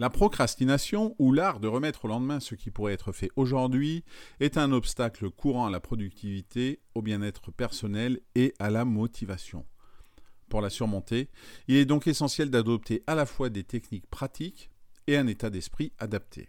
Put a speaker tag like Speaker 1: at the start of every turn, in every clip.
Speaker 1: La procrastination, ou l'art de remettre au lendemain ce qui pourrait être fait aujourd'hui, est un obstacle courant à la productivité, au bien-être personnel et à la motivation. Pour la surmonter, il est donc essentiel d'adopter à la fois des techniques pratiques et un état d'esprit adapté.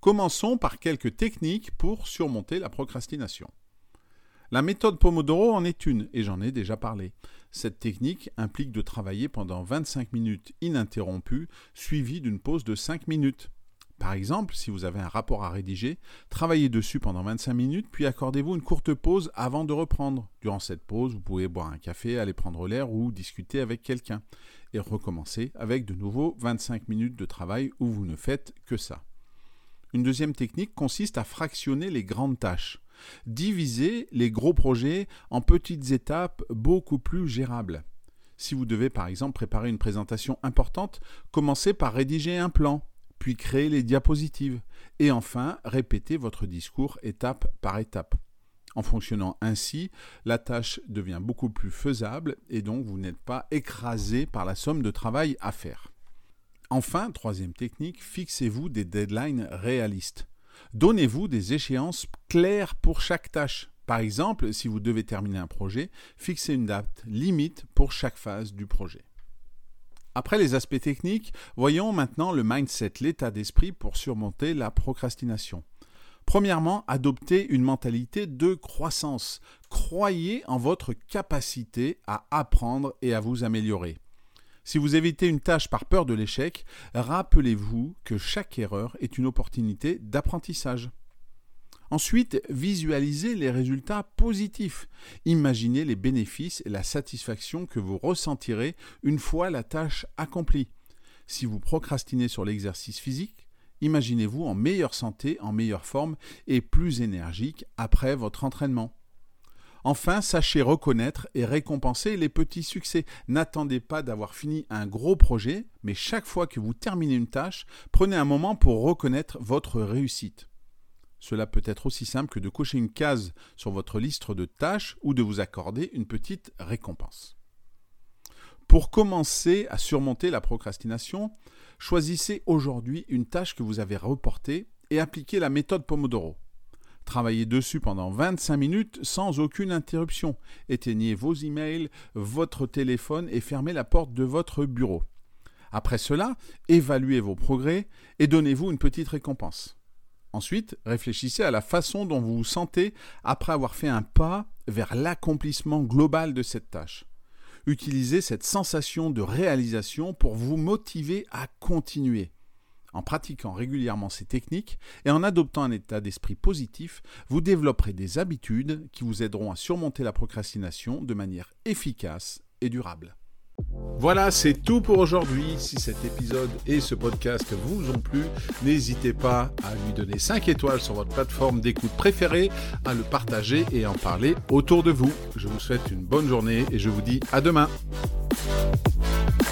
Speaker 1: Commençons par quelques techniques pour surmonter la procrastination. La méthode Pomodoro en est une, et j'en ai déjà parlé. Cette technique implique de travailler pendant 25 minutes ininterrompues, suivies d'une pause de 5 minutes. Par exemple, si vous avez un rapport à rédiger, travaillez dessus pendant 25 minutes, puis accordez-vous une courte pause avant de reprendre. Durant cette pause, vous pouvez boire un café, aller prendre l'air ou discuter avec quelqu'un, et recommencer avec de nouveau 25 minutes de travail où vous ne faites que ça. Une deuxième technique consiste à fractionner les grandes tâches. Diviser les gros projets en petites étapes beaucoup plus gérables. Si vous devez par exemple préparer une présentation importante, commencez par rédiger un plan, puis créer les diapositives, et enfin répétez votre discours étape par étape. En fonctionnant ainsi, la tâche devient beaucoup plus faisable et donc vous n'êtes pas écrasé par la somme de travail à faire. Enfin, troisième technique, fixez-vous des deadlines réalistes. Donnez-vous des échéances claires pour chaque tâche. Par exemple, si vous devez terminer un projet, fixez une date limite pour chaque phase du projet. Après les aspects techniques, voyons maintenant le mindset, l'état d'esprit pour surmonter la procrastination. Premièrement, adoptez une mentalité de croissance. Croyez en votre capacité à apprendre et à vous améliorer. Si vous évitez une tâche par peur de l'échec, rappelez-vous que chaque erreur est une opportunité d'apprentissage. Ensuite, visualisez les résultats positifs. Imaginez les bénéfices et la satisfaction que vous ressentirez une fois la tâche accomplie. Si vous procrastinez sur l'exercice physique, imaginez-vous en meilleure santé, en meilleure forme et plus énergique après votre entraînement. Enfin, sachez reconnaître et récompenser les petits succès. N'attendez pas d'avoir fini un gros projet, mais chaque fois que vous terminez une tâche, prenez un moment pour reconnaître votre réussite. Cela peut être aussi simple que de cocher une case sur votre liste de tâches ou de vous accorder une petite récompense. Pour commencer à surmonter la procrastination, choisissez aujourd'hui une tâche que vous avez reportée et appliquez la méthode Pomodoro. Travaillez dessus pendant 25 minutes sans aucune interruption. Éteignez vos emails, votre téléphone et fermez la porte de votre bureau. Après cela, évaluez vos progrès et donnez-vous une petite récompense. Ensuite, réfléchissez à la façon dont vous vous sentez après avoir fait un pas vers l'accomplissement global de cette tâche. Utilisez cette sensation de réalisation pour vous motiver à continuer. En pratiquant régulièrement ces techniques et en adoptant un état d'esprit positif, vous développerez des habitudes qui vous aideront à surmonter la procrastination de manière efficace et durable. Voilà, c'est tout pour aujourd'hui. Si cet épisode et ce podcast vous ont plu, n'hésitez pas à lui donner 5 étoiles sur votre plateforme d'écoute préférée, à le partager et en parler autour de vous. Je vous souhaite une bonne journée et je vous dis à demain.